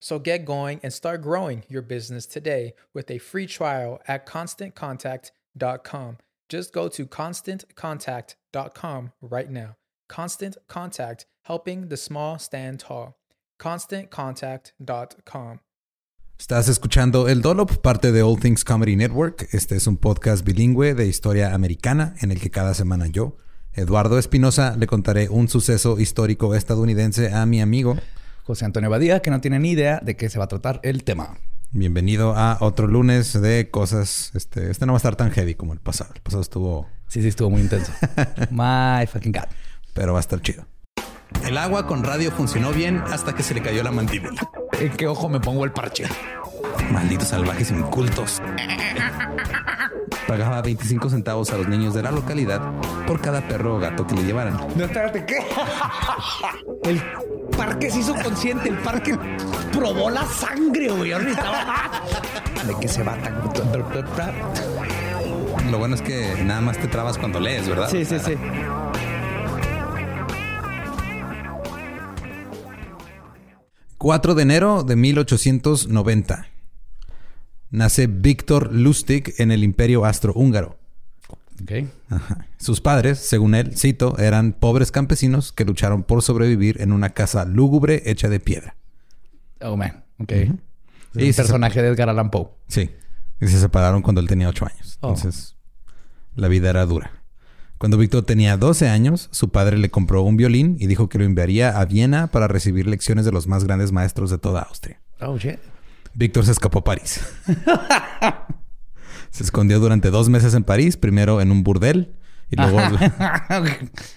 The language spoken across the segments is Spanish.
So get going and start growing your business today with a free trial at constantcontact.com. Just go to constantcontact.com right now. Constant Contact, helping the small stand tall. ConstantContact.com. Estás escuchando El Dolop, parte de All Things Comedy Network. Este es un podcast bilingüe de historia americana en el que cada semana yo, Eduardo Espinosa, le contaré un suceso histórico estadounidense a mi amigo José Antonio Badía, que no tiene ni idea de qué se va a tratar el tema. Bienvenido a otro lunes de cosas. Este, este no va a estar tan heavy como el pasado. El pasado estuvo. Sí, sí, estuvo muy intenso. My fucking God. Pero va a estar chido. El agua con radio funcionó bien hasta que se le cayó la mandíbula. ¿En qué ojo me pongo el parche? Malditos salvajes incultos. Pagaba 25 centavos a los niños de la localidad por cada perro o gato que le llevaran. No, espérate, ¿qué? El parque se hizo consciente, el parque probó la sangre, güey. ¿De qué se va tan? Lo bueno es que nada más te trabas cuando lees, ¿verdad? Sí, sí, sí. 4 de enero de 1890. Nace Víctor Lustig en el Imperio Astrohúngaro. Ok. Ajá. Sus padres, según él, cito, eran pobres campesinos que lucharon por sobrevivir en una casa lúgubre hecha de piedra. Oh, man. Ok. Ujú. Es Y personaje de Edgar Allan Poe. Sí. Y se separaron cuando él tenía 8 años. Oh. Entonces, la vida era dura. Cuando Víctor tenía 12 años, su padre le compró un violín y dijo que lo enviaría a Viena para recibir lecciones de los más grandes maestros de toda Austria. Oh, shit. Víctor se escapó a París. se escondió durante dos meses en París, primero en un burdel y luego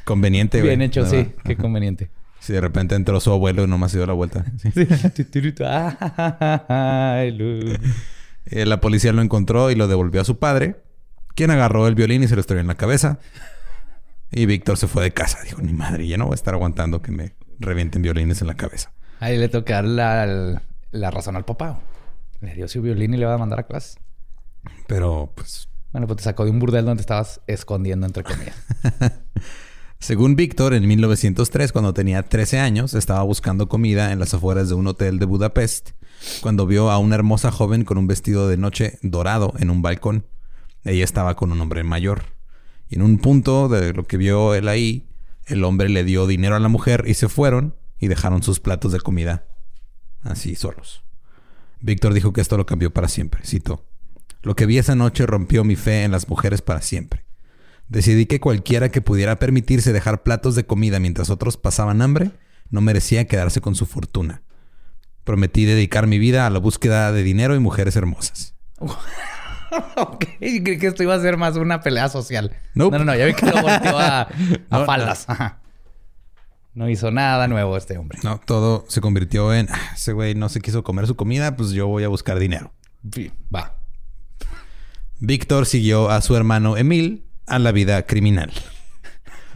conveniente. güey. Bien hecho, sí. Qué Ajá. conveniente. Sí, de repente entró su abuelo y nomás se dio la vuelta. Sí. Eh, la policía lo encontró y lo devolvió a su padre, quien agarró el violín y se lo estrelló en la cabeza. Y Víctor se fue de casa. Dijo, ni madre, ya no voy a estar aguantando que me revienten violines en la cabeza. Ahí le toca dar la, la razón al papá. Le dio su violín y le va a mandar a clase. Pero pues Bueno, pues te sacó de un burdel donde estabas escondiendo, entre comillas. Según Víctor, en 1903, cuando tenía 13 años, estaba buscando comida en las afueras de un hotel de Budapest, cuando vio a una hermosa joven con un vestido de noche dorado en un balcón. Ella estaba con un hombre mayor. Y en un punto de lo que vio él ahí, el hombre le dio dinero a la mujer y se fueron y dejaron sus platos de comida así solos. Víctor dijo que esto lo cambió para siempre. Cito. Lo que vi esa noche rompió mi fe en las mujeres para siempre. Decidí que cualquiera que pudiera permitirse dejar platos de comida mientras otros pasaban hambre no merecía quedarse con su fortuna. Prometí dedicar mi vida a la búsqueda de dinero y mujeres hermosas. ok, creí que esto iba a ser más una pelea social. Nope. No, no, no, ya vi que lo volteó a, a No, faldas. Ajá. No hizo nada nuevo este hombre. No, todo se convirtió en "Ah, ese güey no se quiso comer su comida, pues yo voy a buscar dinero. Sí, Va. Víctor siguió a su hermano Emil a la vida criminal.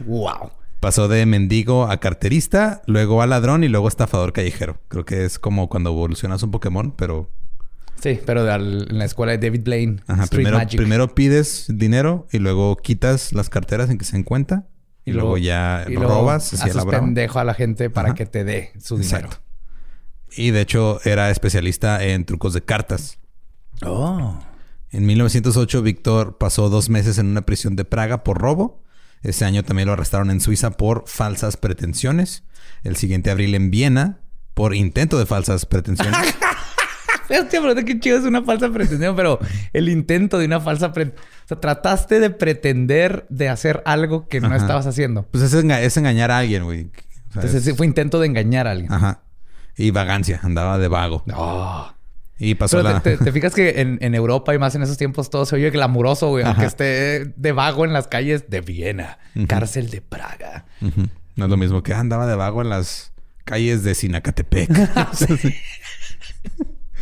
Wow. Pasó de mendigo a carterista, luego a ladrón y luego estafador callejero. Creo que es como cuando evolucionas un Pokémon, pero Sí, pero de al- en la escuela de David Blaine. Ajá, Street primero, Magic. primero pides dinero y luego quitas las carteras en que se encuentra y, luego, ya y lo luego robas. así a la haces brava. pendejo a la gente para Ajá. que te dé su dinero. Exacto. Y de hecho era especialista en trucos de cartas. Oh. En 1908 Víctor pasó dos meses en una prisión de Praga por robo. Ese año también lo arrestaron en Suiza por falsas pretensiones. El siguiente abril en Viena por intento de falsas pretensiones. Hostia, pero qué chido es una falsa pretensión, pero el intento de una falsa pretensión. O sea, trataste de pretender de hacer algo que no Ajá. estabas haciendo. pues es, enga- es engañar a alguien, güey. O sea, Entonces es- fue intento de engañar a alguien. Ajá. Y vagancia, andaba de vago. No. Y pasó Pero la... te, te- te fijas que en, en Europa y más en esos tiempos todo se oye glamuroso, güey. Aunque esté de vago en las calles de Viena, cárcel de Praga. No es lo mismo que andaba de vago en las calles de Sinacatepec.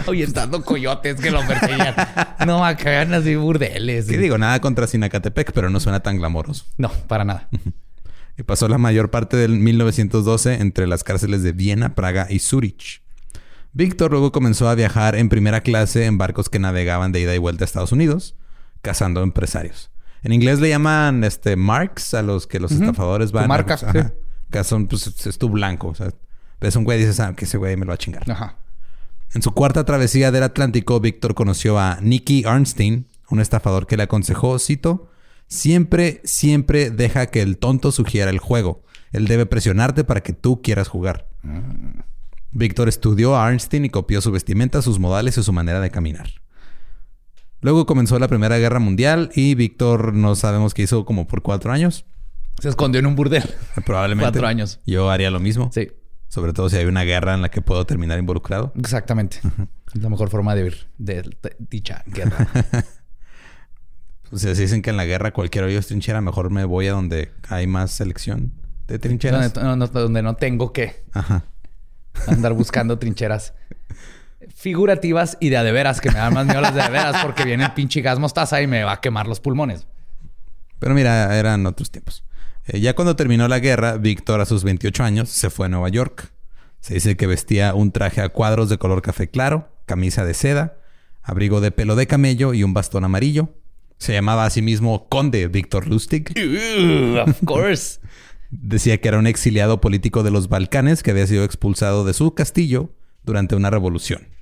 Ahuyentando coyotes que lo perseguían. no, acá eran así burdeles. ¿Qué digo? Nada contra Sinacatepec, pero no suena tan glamoroso. No, para nada. Y pasó la mayor parte del 1912 entre las cárceles de Viena, Praga y Zurich. Víctor luego comenzó a viajar en primera clase en barcos que navegaban de ida y vuelta a Estados Unidos, cazando empresarios. En inglés le llaman este marks a los que los estafadores van. Tu marca, a, ajá. sí. Que son, pues, es tu blanco. O sea, ves un güey y dices, ah, que ese güey me lo va a chingar. Ajá. En su cuarta travesía del Atlántico, Víctor conoció a Nicky Arnstein, un estafador que le aconsejó, cito, siempre, siempre deja que el tonto sugiera el juego. Él debe presionarte para que tú quieras jugar. Víctor estudió a Arnstein y copió su vestimenta, sus modales y su manera de caminar. Luego comenzó la Primera Guerra Mundial y Víctor no sabemos qué hizo como por cuatro años. Se escondió en un burdel. Probablemente. Cuatro años. Yo haría lo mismo. Sí, Sobre todo si hay una guerra en la que puedo terminar involucrado. exactamente. Es la mejor forma de vivir de, de dicha guerra. Sea, si dicen que en la guerra cualquier hoyo es trinchera, mejor me voy a donde hay más selección de trincheras. donde, no, no- donde no tengo que Ajá. andar buscando trincheras figurativas y de a de veras, que me dan más miedo las de a de veras porque viene el pinche gas mostaza y me va a quemar los pulmones. Pero mira, eran otros tiempos. Eh, ya cuando terminó la guerra, Víctor a sus 28 años se fue a Nueva York. Se dice que vestía un traje a cuadros de color café claro, camisa de seda, abrigo de pelo de camello y un bastón amarillo. Se llamaba a sí mismo Conde Víctor Lustig. of course. Decía que era un exiliado político de los Balcanes que había sido expulsado de su castillo durante una revolución.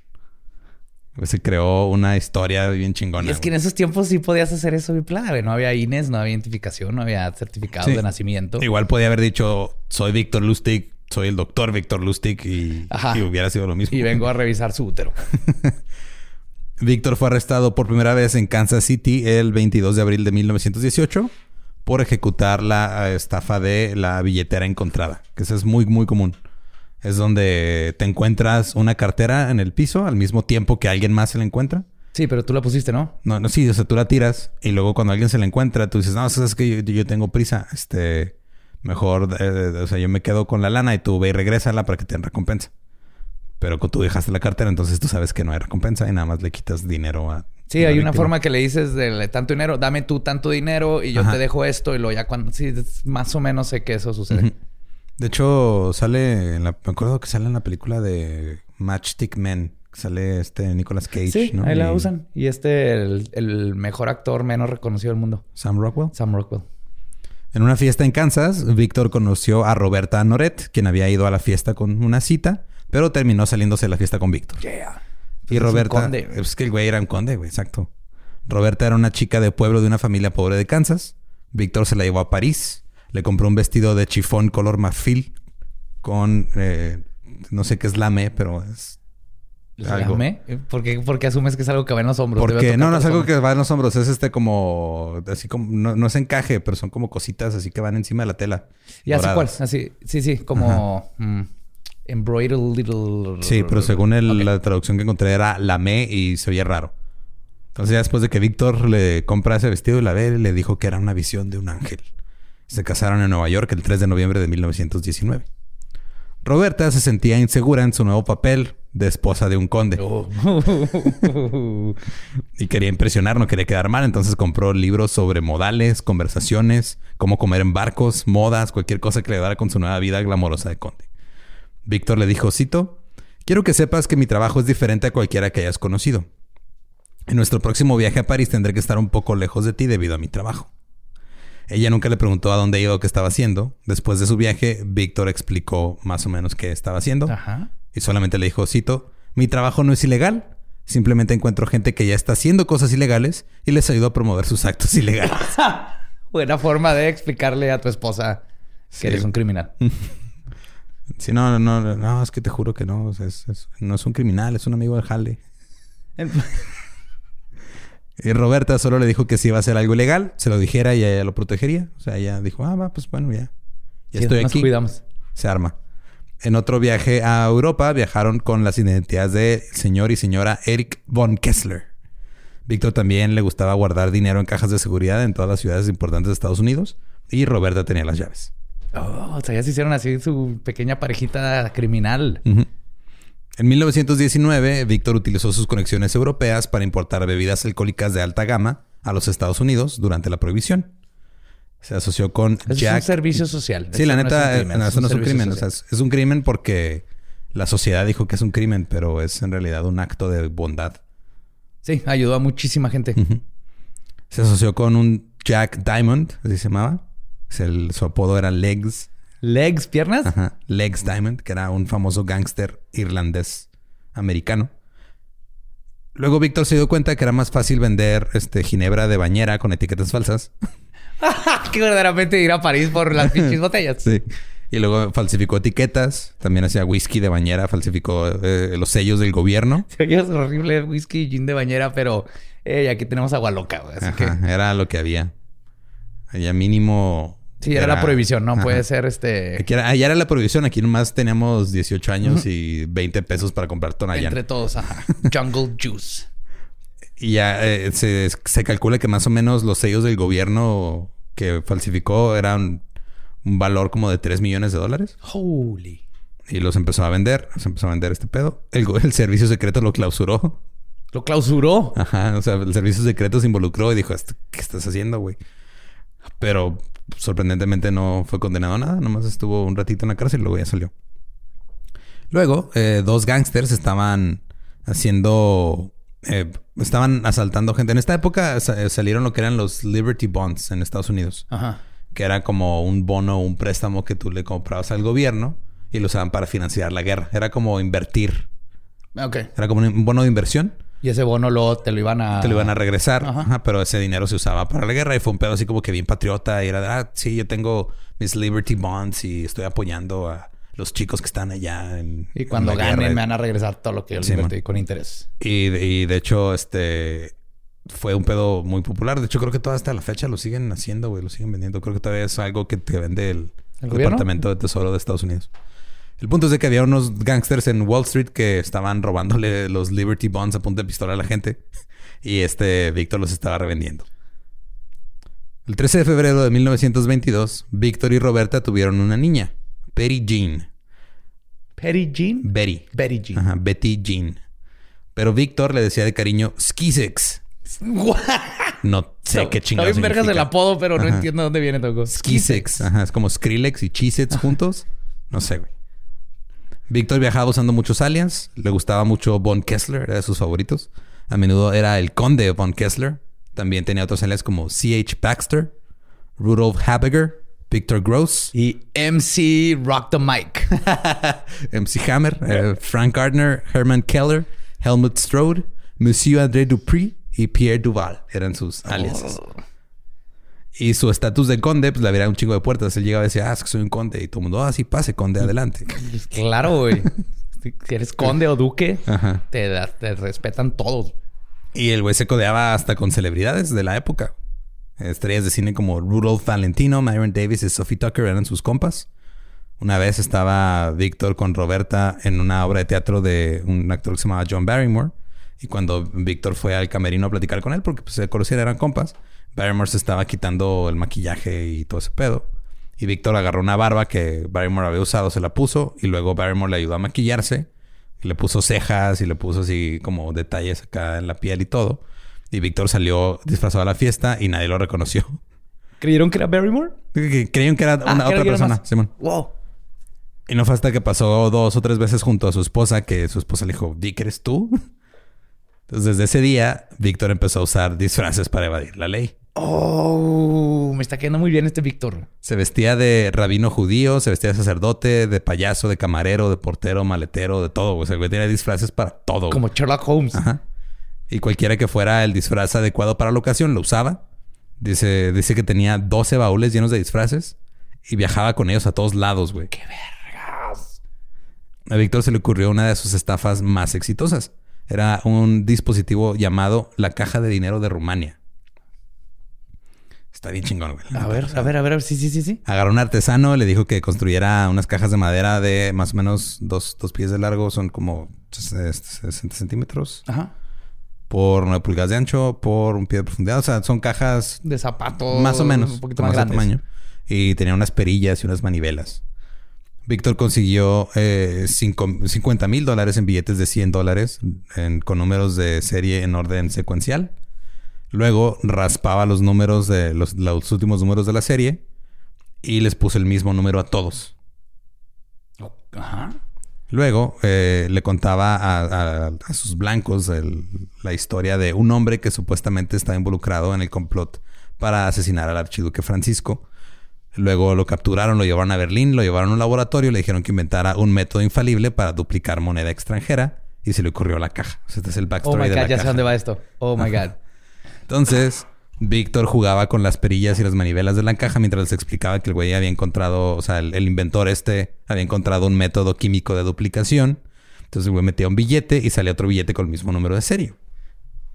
Se creó una historia bien chingona. Y es que en esos tiempos sí podías hacer eso, mi plan, güey. No había INES, no había identificación, no había certificado Sí. de nacimiento. Igual podía haber dicho, soy Víctor Lustig, soy el doctor Víctor Lustig y, y hubiera sido lo mismo. Y vengo a revisar su útero. Víctor fue arrestado por primera vez en Kansas City el 22 de abril de 1918 por ejecutar la estafa de la billetera encontrada, que eso es muy, muy común. Es donde te encuentras una cartera en el piso al mismo tiempo que alguien más se la encuentra. Sí, pero tú la pusiste, ¿no? No, no, sí, o sea, tú la tiras y luego cuando alguien se la encuentra, tú dices, no, es que yo, yo tengo prisa, este, mejor, eh, o sea, yo me quedo con la lana y tú ve y regrésala para que te den recompensa. Pero tú dejaste la cartera, entonces tú sabes que no hay recompensa y nada más le quitas dinero a... Sí, hay una forma que le dices de tanto dinero, dame tú tanto dinero y yo Ajá. te dejo esto y luego ya cuando... Sí, más o menos sé que eso sucede. De hecho, sale en la... Me acuerdo que sale en la película de Matchstick Men Sale este Nicolas Cage, Sí, ¿no? ahí la Y usan. Y este, el, el mejor actor menos reconocido del mundo, Sam Rockwell. Sam Rockwell. En una fiesta en Kansas, Víctor conoció a Roberta Noret, quien había ido a la fiesta con una cita, pero terminó saliéndose de la fiesta con Víctor. Yeah. Y Es un Roberta. conde. Es que el güey era un conde, güey, exacto. Roberta era una chica de pueblo de una familia pobre de Kansas. Víctor se la llevó a París. Le compró un vestido de chifón color marfil con. eh, no sé qué es lame, pero es. Algo. Lame. ¿Por qué, por qué asumes que es algo que va en los hombros? Porque no, no es algo hombros. que va en los hombros, es este como. Así como. No, no es encaje, pero son como cositas así que van encima de la tela. Ya sé cuál. Así, sí, sí, como mm, embroidered little. Sí, pero según el- la traducción que encontré era lame y se oía raro. Entonces ya después de que Víctor le compra ese vestido y la ve, le dijo que era una visión de un ángel. Se casaron en Nueva York el 3 de noviembre de 1919. Roberta se sentía insegura en su nuevo papel de esposa de un conde Oh. y quería impresionar, no quería quedar mal, entonces compró libros sobre modales, conversaciones, cómo comer en barcos, modas, cualquier cosa que le ayudara con su nueva vida glamorosa de conde. Víctor le dijo, cito, quiero que sepas que mi trabajo es diferente a cualquiera que hayas conocido. En nuestro próximo viaje a París tendré que estar un poco lejos de ti debido a mi trabajo. Ella nunca le preguntó a dónde iba o qué estaba haciendo. Después de su viaje, Víctor explicó más o menos qué estaba haciendo. Ajá. Y solamente le dijo, cito, mi trabajo no es ilegal. Simplemente encuentro gente que ya está haciendo cosas ilegales y les ayudo a promover sus actos ilegales. Buena forma de explicarle a tu esposa que Sí. eres un criminal. Sí, no, no, no, no, es que te juro que no. o sea, es- es- no es un criminal, es un amigo del jale. Y Roberta solo le dijo que si iba a hacer algo ilegal, se lo dijera y ella lo protegería. O sea, ella dijo, ah, va, pues bueno, ya. Ya Sí, estoy nos aquí. cuidamos. Se arma. En otro viaje a Europa viajaron con las identidades de señor y señora Eric von Kessler. Víctor también le gustaba guardar dinero en cajas de seguridad en todas las ciudades importantes de Estados Unidos y Roberta tenía las llaves. Oh, o sea, ya se hicieron así su pequeña parejita criminal. Ujú. En 1919, Víctor utilizó sus conexiones europeas para importar bebidas alcohólicas de alta gama a los Estados Unidos durante la prohibición. Se asoció con Eso es Jack. un servicio social. Sí, la no es neta, un crimen, no, eso no es un crimen. O social. sea, es, un crimen porque la sociedad dijo que es un crimen, pero es en realidad un acto de bondad. Sí, ayudó a muchísima gente. Se asoció con un Jack Diamond, así se llamaba. El- su apodo era Legs. Legs, piernas. Ajá. Legs Diamond, que era un famoso gángster irlandés americano. Luego Víctor se dio cuenta que era más fácil vender este, ginebra de bañera con etiquetas falsas. que verdaderamente ir a París por las pinches botellas. Sí. Y luego falsificó etiquetas. También hacía whisky de bañera. Falsificó eh, los sellos del gobierno. Se oye horrible whisky y gin de bañera, pero eh, aquí tenemos agua loca. Así Ajá, que Era lo que había. Allá mínimo... sí, era, la prohibición, ¿no? Ajá. Puede ser este Aquí era, allá era la prohibición. Aquí nomás teníamos 18 años y 20 pesos para comprar Tonayán. entre todos, ajá. Jungle Juice. Y ya eh, se, se calcula que más o menos los sellos del gobierno que falsificó eran un valor como de 3 millones de dólares. Holy. Y los empezó a vender. Se empezó a vender este pedo. El, el servicio secreto lo clausuró. Lo clausuró. Ajá. O sea, el servicio secreto se involucró y dijo, "¿Esto- ¿qué estás haciendo, güey? Pero sorprendentemente no fue condenado a nada. Nomás estuvo un ratito en la cárcel y luego ya salió. Luego, eh, dos gángsters estaban haciendo... eh, estaban asaltando gente. En esta época eh, salieron lo que eran los Liberty Bonds en Estados Unidos. Ajá. Que era como un bono, un préstamo que tú le comprabas al gobierno y lo usaban para financiar la guerra. Era como invertir. Ok. Era como un bono de inversión. Y ese bono luego te lo iban a... Te lo iban a regresar, Ajá. Ajá, pero ese dinero se usaba para la guerra y fue un pedo así como que bien patriota y era de, ah, sí, yo tengo mis Liberty Bonds y estoy apoyando a los chicos que están allá. En, Y cuando en ganen guerra". me van a regresar todo lo que yo les Sí, invertí man. con interés. Y, de- y de hecho, este fue un pedo muy popular. De hecho, creo que todavía hasta la fecha lo siguen haciendo, güey, lo siguen vendiendo. Creo que todavía es algo que te vende el, ¿El? Departamento de Tesoro de Estados Unidos. El punto es de que había unos gangsters en Wall Street que estaban robándole los Liberty Bonds a punta de pistola a la gente. Y este Víctor los estaba revendiendo. El 13 de febrero de 1922, Víctor y Roberta tuvieron una niña, Betty Jean. Petty Jean. Betty. Betty Jean. Ajá, Betty Jean. Pero Víctor le decía de cariño Skisex. No sé qué chingados bien vergas el significa. apodo, pero no Ajá. entiendo dónde viene todo. Skisex. Ajá, es como Skrillex y Cheez-Its juntos. No sé, güey. Víctor viajaba usando muchos aliens. Le gustaba mucho Von Kessler, era de sus favoritos. A menudo era el conde Von Kessler. También tenía otros aliens como C.H. Baxter, Rudolf Habiger, Victor Gross, Y MC Rock the Mic. MC Hammer, eh, Frank Gardner, Herman Keller, Helmut Strode, Monsieur André Dupri y Pierre Duval. Eran sus aliases. Y su estatus de conde, pues le abría un chingo de puertas. Él llegaba y decía, ah, es que soy un conde. Y todo el mundo, ah, sí, pase, conde, adelante. Claro, güey. Si eres conde o duque, Ajá. te, da- te respetan todos. Y el güey se codeaba hasta con celebridades de la época. Estrellas de cine como Rudolph Valentino, Myron Davis y Sophie Tucker eran sus compas. Una vez estaba Víctor con Roberta en una obra de teatro de un actor que se llamaba John Barrymore. Y cuando Víctor fue al camerino a platicar con él, porque pues, se conocían, eran compas, Barrymore se estaba quitando el maquillaje y todo ese pedo. Y Víctor agarró una barba que Barrymore había usado, se la puso y luego Barrymore le ayudó a maquillarse. Y le puso cejas y le puso así como detalles acá en la piel y todo. Y Víctor salió disfrazado a la fiesta y nadie lo reconoció. ¿Creyeron que era Barrymore? Creían que era Ah, una otra persona. Simón. Wow. Y no fue hasta que pasó dos o tres veces junto a su esposa que su esposa le dijo, Dick, ¿eres tú? Entonces, desde ese día, Víctor empezó a usar disfraces para evadir la ley. Oh, me está quedando muy bien este Víctor. Se vestía de rabino judío, se vestía de sacerdote, de payaso, de camarero, de portero, maletero, de todo. O sea, güey tenía disfraces para todo. Como Sherlock Holmes. Ajá. Y cualquiera que fuera el disfraz adecuado para la ocasión lo usaba. Dice, dice que tenía 12 baúles llenos de disfraces y viajaba con ellos a todos lados, güey. ¡Qué vergas! A Víctor se le ocurrió una de sus estafas más exitosas. Era un dispositivo llamado la caja de dinero de Rumania. Está bien chingón, güey. A ver, a ver, a ver, a ver. Sí, sí, sí, sí. Agarró un artesano, le dijo que construyera unas cajas de madera de más o menos dos, dos pies de largo, son como 60 centímetros Ajá. por 9 pulgadas de ancho, por un pie de profundidad. O sea, son cajas De zapatos. más o menos, Un poquito más ese grandes. tamaño. Y tenía unas perillas y unas manivelas. Víctor consiguió eh, cinco- 50 mil dólares en billetes de 100 dólares en- con números de serie en orden secuencial. Luego raspaba los números de los, los últimos números de la serie y les puso el mismo número a todos. Ajá. Luego eh, le contaba a, a- a sus blancos el- la historia de un hombre que supuestamente estaba involucrado en el complot para asesinar al archiduque Francisco. Luego lo capturaron, lo llevaron a Berlín, lo llevaron a un laboratorio, le dijeron que inventara un método infalible para duplicar moneda extranjera y se le ocurrió la caja. O sea, este es el Oh backstory my de God, la ya sé dónde va esto. Oh my God. Entonces, Víctor jugaba con las perillas y las manivelas de la caja mientras les explicaba que el güey había encontrado, o sea, el, el inventor este había encontrado un método químico de duplicación. Entonces el güey metía un billete y salía otro billete con el mismo número de serie.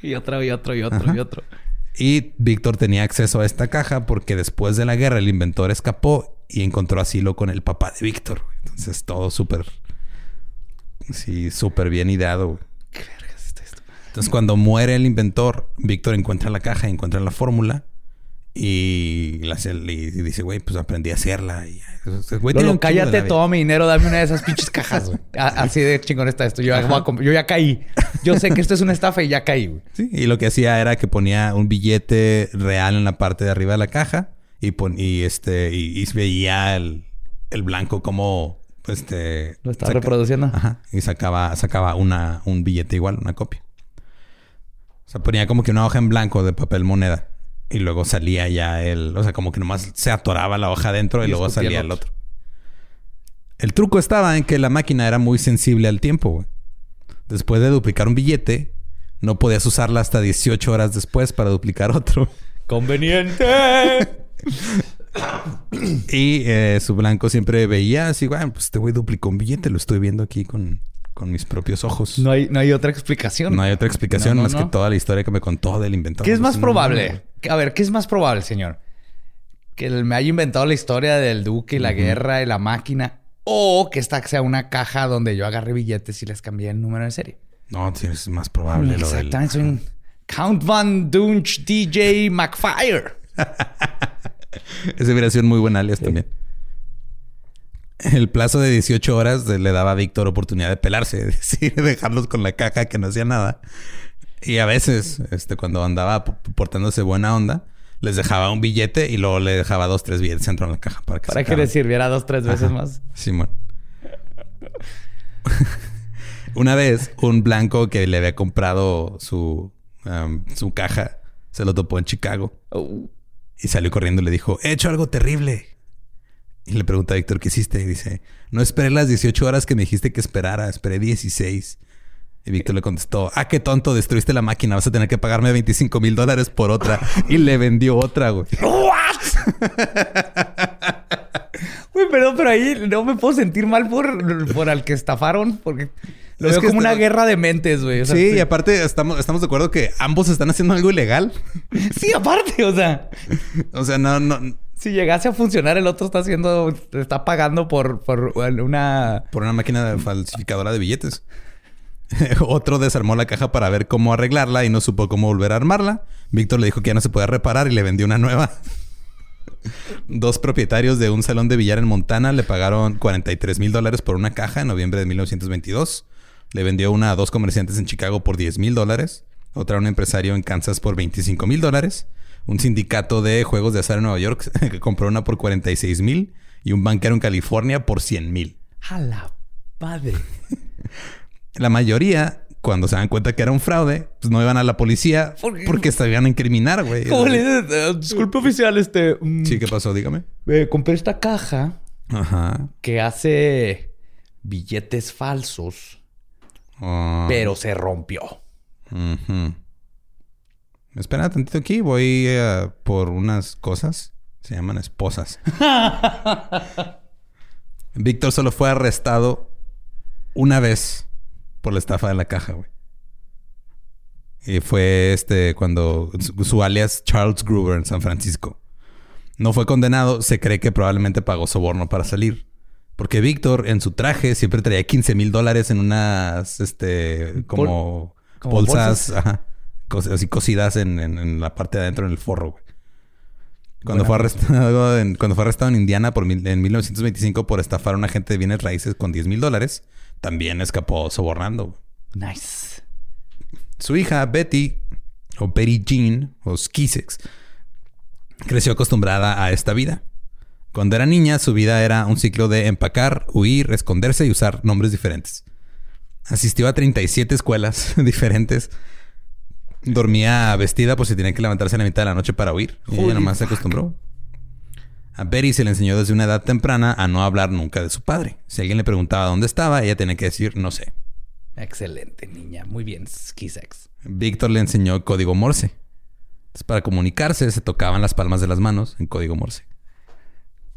Y otro, y otro, y otro, y otro. Y Víctor tenía acceso a esta caja porque después de la guerra el inventor escapó y encontró asilo con el papá de Víctor. Entonces todo súper... Sí, súper bien ideado. güey. ¿Qué vergas está esto? Entonces, cuando muere el inventor, Víctor encuentra la caja, encuentra la fórmula y, la hace- y dice, güey, pues aprendí a hacerla. Y, güey, Lolo, cállate, toma mi dinero, dame una de esas pinches cajas, güey. Así de chingón está esto. Yo yo ya caí. Yo sé que esto es una estafa y ya caí, güey. Sí, y lo que hacía era que ponía un billete real en la parte de arriba de la caja y, pon- y este y, y veía el, el blanco como este Lo estaba reproduciendo. Ajá, y sacaba sacaba una un billete igual, una copia. O sea, ponía como que una hoja en blanco de papel moneda y luego salía ya el, o sea, como que nomás se atoraba la hoja adentro y, Y luego salía el el otro. El truco estaba en que la máquina era muy sensible al tiempo, güey. Después de duplicar un billete, no podías usarla hasta 18 horas después para duplicar otro. Conveniente. Y eh, su blanco siempre veía así, bueno, pues este güey duplicó un billete, lo estoy viendo aquí con, con mis propios ojos. No hay, no hay otra explicación. No hay otra explicación No, no, más no. que toda la historia que me contó del inventor. ¿Qué es más No, probable? A ver, ¿qué es más probable, señor? Que él me haya inventado la historia del duque y la guerra y la máquina. O que esta sea una caja donde yo agarré billetes y les cambié el número de serie. No, sí, es más probable lo del... Exactamente. Soy un Count Van Dunch DJ McFire. Ese hubiera sido un muy buen alias también. El plazo de 18 horas le daba a Víctor oportunidad de pelarse, es decir, dejarlos con la caja que no hacía nada. Y a veces, este, cuando andaba portándose buena onda, les dejaba un billete y luego le dejaba dos, tres billetes dentro de la caja para que Para que le sirviera dos, tres veces Ajá. más. Simón. Una vez, un blanco que le había comprado su, um, su caja se lo topó en Chicago. Y salió corriendo y le dijo, he hecho algo terrible. Y le pregunta a Víctor, ¿qué hiciste? Y dice, no esperé las 18 horas que me dijiste que esperara, esperé 16. Y Víctor le contestó, ah, qué tonto, destruiste la máquina, vas a tener que pagarme 25 mil dólares por otra. Y le vendió otra, güey. Güey, perdón, pero ahí no me puedo sentir mal por, por al que estafaron, porque lo Es veo que como una guerra de mentes, güey. O sea, Sí, y aparte estamos, estamos de acuerdo que ambos están haciendo algo ilegal. sí, aparte, o sea, O sea, no, no, si llegase a funcionar, el otro está haciendo, está pagando por, por una. por una máquina falsificadora de billetes. Otro desarmó la caja para ver cómo arreglarla y no supo cómo volver a armarla. Víctor le dijo que ya no se podía reparar y le vendió una nueva. Dos propietarios de un salón de billar en Montana le pagaron 43 mil dólares por una caja en noviembre de 1922. Le vendió una a dos comerciantes en Chicago por 10 mil dólares. Otra a un empresario en Kansas por 25 mil dólares. Un sindicato de juegos de azar en Nueva York que compró una por 46 mil. Y un banquero en California por 100 mil. A la madre. La mayoría, cuando se dan cuenta que era un fraude, pues no iban a la policía porque se iban a incriminar, güey. Eh, disculpe, oficial, este. mm, Sí, ¿qué pasó? Dígame. eh, compré esta caja Ajá. que hace billetes falsos, Ah, pero se rompió. ujú. Espera tantito aquí. Voy eh, por unas cosas. Se llaman esposas. Víctor solo fue arrestado una vez por la estafa de la caja, güey. Y fue este cuando su, su alias Charles Gruber en San Francisco. No fue condenado, se cree que probablemente pagó soborno para salir. Porque Víctor en su traje siempre traía 15 mil dólares en unas, este, como, como bolsas, bolsas. ajá, cos- así cosidas en, en- en la parte de adentro, en el forro, güey. Cuando fue, arrestado en, cuando fue arrestado en Indiana por mil- en 1925 por estafar a un agente de bienes raíces con 10 mil dólares, también escapó sobornando. güey. Nice. Su hija Betty, o Betty Jean, o Skeesex, creció acostumbrada a esta vida. Cuando era niña, su vida era un ciclo de empacar, huir, esconderse y usar nombres diferentes. Asistió a 37 escuelas diferentes. Dormía vestida por si tenía que levantarse a la mitad de la noche para huir. Y ella nomás se acostumbró. A Betty se le enseñó desde una edad temprana a no hablar nunca de su padre. Si alguien le preguntaba dónde estaba, ella tenía que decir no sé. Excelente, niña. Muy bien, Skisex. Víctor le enseñó código Morse. Entonces, para comunicarse, se tocaban las palmas de las manos en código Morse.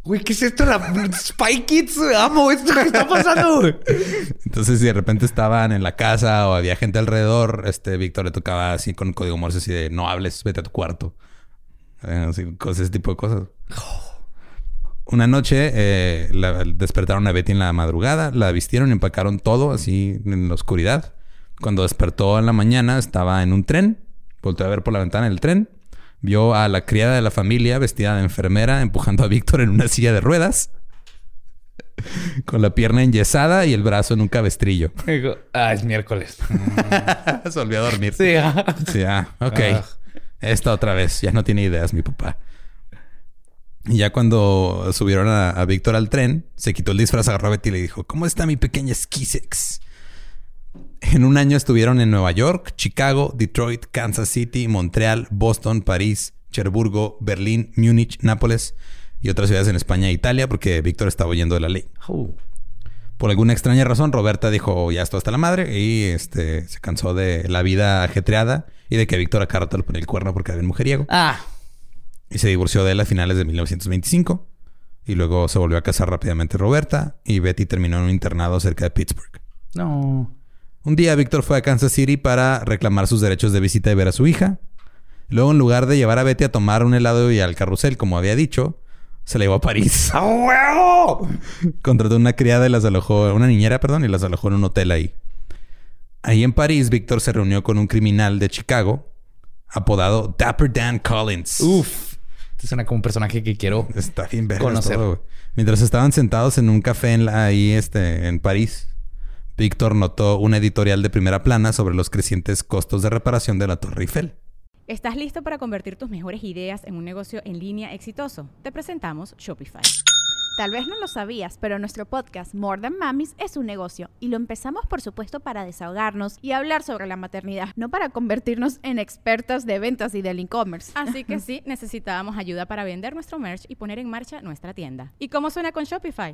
Güey, ¿qué es esto? La Spy Kids. Amo esto que está pasando. Entonces, si de repente estaban en la casa o había gente alrededor, este Víctor le tocaba así con código Morse, así de no hables, vete a tu cuarto. Eh, así, cosas, ese tipo de cosas. Una noche eh, despertaron a Betty en la madrugada, la vistieron y empacaron todo así en la oscuridad. Cuando despertó en la mañana estaba en un tren, volteó a ver por la ventana del tren, vio a la criada de la familia vestida de enfermera empujando a Víctor en una silla de ruedas, con la pierna enyesada y el brazo en un cabestrillo. Digo, Ah, es miércoles. Se volvió a dormir. Sí. ah. Sí, ah, ok. Ah. Esta otra vez. Ya no tiene ideas mi papá. Y ya cuando subieron a, a Víctor al tren, se quitó el disfraz, agarró a Betty y le dijo, ¿cómo está mi pequeña Skisex? En un año estuvieron en Nueva York, Chicago, Detroit, Kansas City, Montreal, Boston, París, Cherburgo, Berlín, Múnich, Nápoles y otras ciudades en España e Italia porque Víctor estaba huyendo de la ley. Por alguna extraña razón, Roberta dijo, ya esto hasta la madre y este se cansó de la vida ajetreada y de que Víctor a cada rato le ponía el cuerno porque era un mujeriego. Ah, Y se divorció de él a finales de 1925. Y luego se volvió a casar rápidamente Roberta y Betty terminó en un internado cerca de Pittsburgh. no. Un día Víctor fue a Kansas City para reclamar sus derechos de visita y ver a su hija. Luego, en lugar de llevar a Betty a tomar un helado y al carrusel, como había dicho, se la llevó a París. ¡A huevo! Contrató una criada y las alojó, una niñera, perdón, y las alojó en un hotel ahí. Ahí en París, Víctor se reunió con un criminal de Chicago apodado Dapper Dan Collins. Uf. Este suena como un personaje que quiero. Está bien vergas Conocer. todo. Mientras estaban sentados en un café en la- ahí este, en París, Víctor notó un editorial de primera plana sobre los crecientes costos de reparación de la Torre Eiffel. ¿Estás listo para convertir tus mejores ideas en un negocio en línea exitoso? Te presentamos Shopify. Tal vez no lo sabías, pero nuestro podcast More Than Mamis es un negocio y lo empezamos por supuesto para desahogarnos y hablar sobre la maternidad, no para convertirnos en expertas de ventas y del e-commerce. Así que sí, necesitábamos ayuda para vender nuestro merch y poner en marcha nuestra tienda. ¿Y cómo suena con Shopify?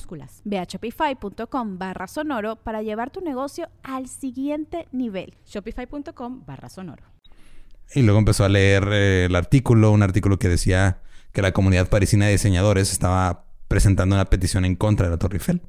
Ve a shopify.com barra sonoro para llevar tu negocio al siguiente nivel. Shopify.com barra sonoro. Y luego empezó a leer eh, el artículo, un artículo que decía que la comunidad parisina de diseñadores estaba presentando una petición en contra de la Torre Eiffel.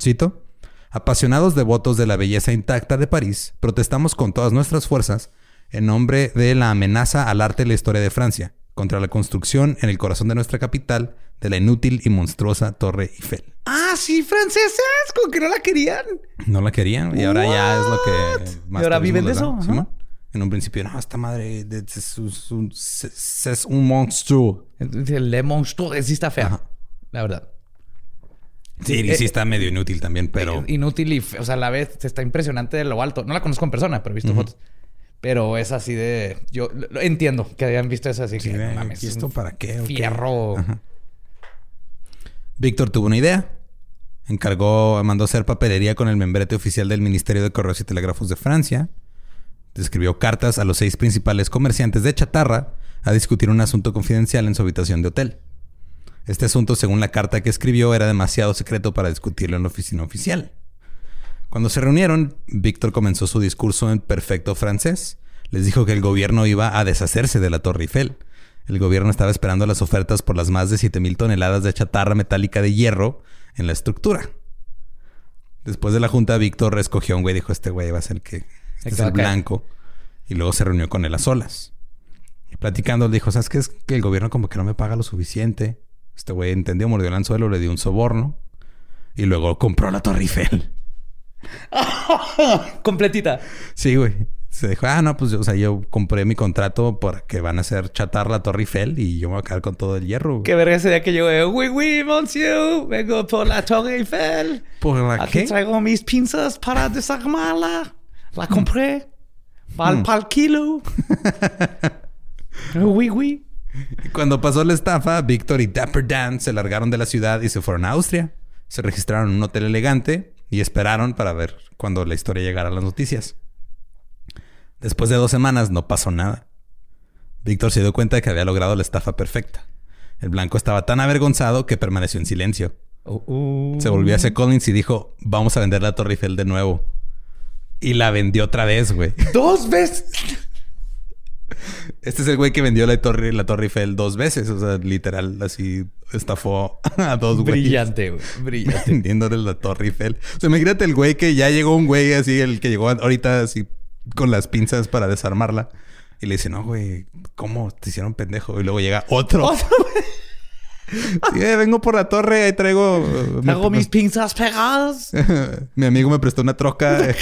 Cito. Apasionados devotos de la belleza intacta de París, protestamos con todas nuestras fuerzas en nombre de la amenaza al arte y la historia de Francia, contra la construcción en el corazón de nuestra capital de la inútil y monstruosa Torre Eiffel. Ah, sí, franceses, como que no la querían. No la querían y ahora ya es lo que ¿Y ahora viven de eso? Ajá. Simón. En un principio, no, esta madre es, un- es es- un monstruo. Le Monstruo sí está fea, Ajá. la verdad. Sí, y sí está medio inútil también, pero... Inútil y, o sea, a la vez está impresionante de lo alto. No la conozco en persona, pero he visto fotos. Pero es así de... Yo entiendo que hayan visto eso así Sí, que... no mames, ¿y es esto para qué? Fierro. Ajá. Víctor tuvo una idea. Encargó, mandó hacer papelería con el membrete oficial del Ministerio de Correos y Telégrafos de Francia. Escribió cartas a los seis principales comerciantes de chatarra a discutir un asunto confidencial en su habitación de hotel. Este asunto, según la carta que escribió, era demasiado secreto para discutirlo en la oficina oficial. Cuando se reunieron, Víctor comenzó su discurso en perfecto francés. Les dijo que el gobierno iba a deshacerse de la Torre Eiffel. El gobierno estaba esperando las ofertas por las más de 7000 toneladas de chatarra metálica de hierro en la estructura. Después de la junta, Víctor escogió a un güey y dijo: Este güey va a ser el que. Este es el blanco. Y luego se reunió con él a solas. Y platicando, le dijo: ¿Sabes qué? Es que el gobierno como que no me paga lo suficiente. Este güey entendió, mordió el anzuelo, le dio un soborno. Y luego compró la Torre Eiffel. Completita. Sí, güey. Se dijo, ah, no, pues o sea, yo compré mi contrato porque van a hacer chatar la Torre Eiffel y yo me voy a quedar con todo el hierro. güey. Qué verga ese día que yo, oui, oui, monsieur, vengo por la Torre Eiffel. ¿Por la Aquí qué? traigo mis pinzas para desarmarla. La compré. Pal, pal kilo. oui, oui. Cuando pasó la estafa, Víctor y Dapper Dan se largaron de la ciudad y se fueron a Austria. Se registraron en un hotel elegante y esperaron para ver cuando la historia llegara a las noticias. Después de dos semanas no pasó nada. Víctor se dio cuenta de que había logrado la estafa perfecta. El blanco estaba tan avergonzado que permaneció en silencio. Uh, uh. Se volvió hacia Collins y dijo, vamos a vender la Torre Eiffel de nuevo. Y la vendió otra vez, güey. Dos veces. Este es el güey que vendió la Torre, la Torre Eiffel dos veces. O sea, literal, así estafó a dos güeyes. Brillante, güey. Brillante. Vendiéndole la Torre Eiffel. O sea, imagínate el güey que ya llegó un güey así, el que llegó ahorita así con las pinzas para desarmarla. Y le dice, no, güey, ¿cómo te hicieron pendejo? Y luego llega otro. Sí, eh, vengo por la torre, ahí traigo... me- Hago mis pinzas pegadas. Mi amigo me prestó una troca.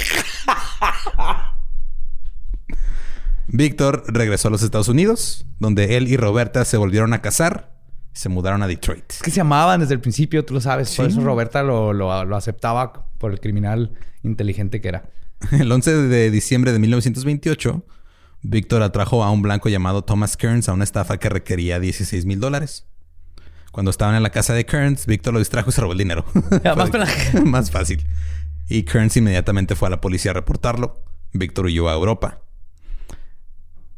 Víctor regresó a los Estados Unidos, donde él y Roberta se volvieron a casar y se mudaron a Detroit. Es que se amaban desde el principio, tú lo sabes. Por eso Roberta lo, lo- lo aceptaba por el criminal inteligente que era. El 11 de diciembre de 1928, Víctor atrajo a un blanco llamado Thomas Kearns a una estafa que requería 16 mil dólares. Cuando estaban en la casa de Kearns, Víctor lo distrajo y se robó el dinero. Ya, más más fácil. Y Kearns inmediatamente fue a la policía a reportarlo. Víctor huyó a Europa.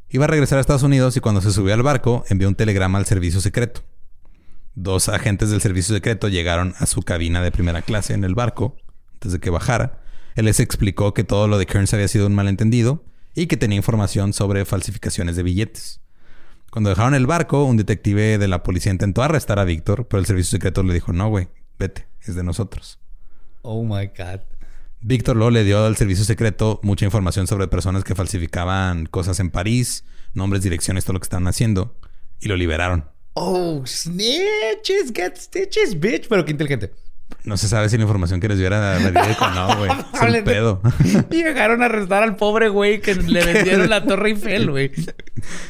Iba a regresar a Estados Unidos y cuando se subió al barco envió un telegrama al servicio secreto. Dos agentes del servicio secreto llegaron a su cabina de primera clase en el barco antes de que bajara. Él les explicó que todo lo de Kearns había sido un malentendido y que tenía información sobre falsificaciones de billetes. Cuando dejaron el barco, un detective de la policía intentó arrestar a Víctor, pero el servicio secreto le dijo, no, güey, vete, es de nosotros. Oh my God. Víctor luego le dio al servicio secreto mucha información sobre personas que falsificaban cosas en París, nombres, direcciones, todo lo que estaban haciendo, y lo liberaron. Oh, snitches get stitches, bitch. Pero qué inteligente. No se sabe si la información que les dio era verídica o no, güey. Es un pedo. Y llegaron a arrestar al pobre güey que le vendieron la Torre Eiffel, güey.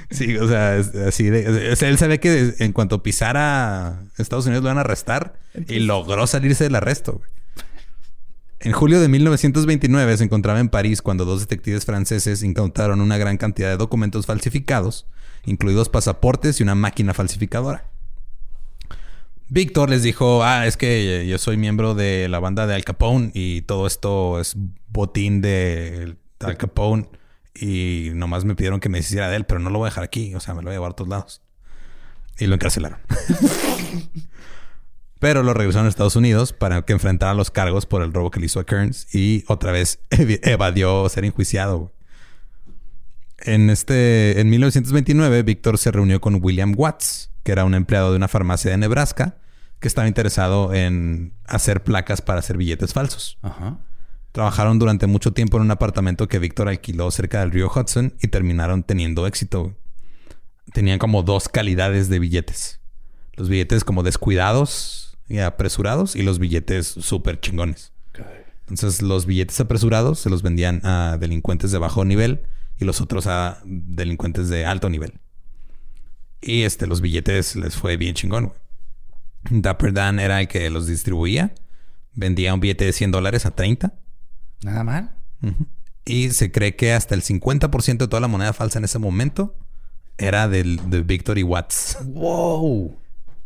Sí, o sea, es así de... o sea, él sabía que en cuanto pisara Estados Unidos lo iban a arrestar y logró salirse del arresto. güey. En julio de 1929 se encontraba en París cuando dos detectives franceses incautaron una gran cantidad de documentos falsificados, incluidos pasaportes y una máquina falsificadora. Víctor les dijo, ah, es que yo soy miembro de la banda de Al Capone y todo esto es botín de Al Capone y nomás me pidieron que me hiciera de él, pero no lo voy a dejar aquí, o sea, me lo voy a llevar a todos lados. Y lo encarcelaron. pero lo regresaron a Estados Unidos para que enfrentara los cargos por el robo que le hizo a Kearns y otra vez ev- evadió ser enjuiciado. En este, en 1929, Víctor se reunió con William Watts, que era un empleado de una farmacia de Nebraska, que estaba interesado en hacer placas para hacer billetes falsos. Ajá. Trabajaron durante mucho tiempo en un apartamento que Víctor alquiló cerca del río Hudson y terminaron teniendo éxito. Tenían como dos calidades de billetes. Los billetes como descuidados y apresurados y los billetes súper chingones. Entonces los billetes apresurados se los vendían a delincuentes de bajo nivel y los otros a delincuentes de alto nivel. Y este, los billetes les fue bien chingón. güey. Dapper Dan era el que los distribuía. Vendía un billete de 100 dólares a 30. Nada mal. Y se cree que hasta el 50% de toda la moneda falsa en ese momento era del, de Victor y Watts. Wow.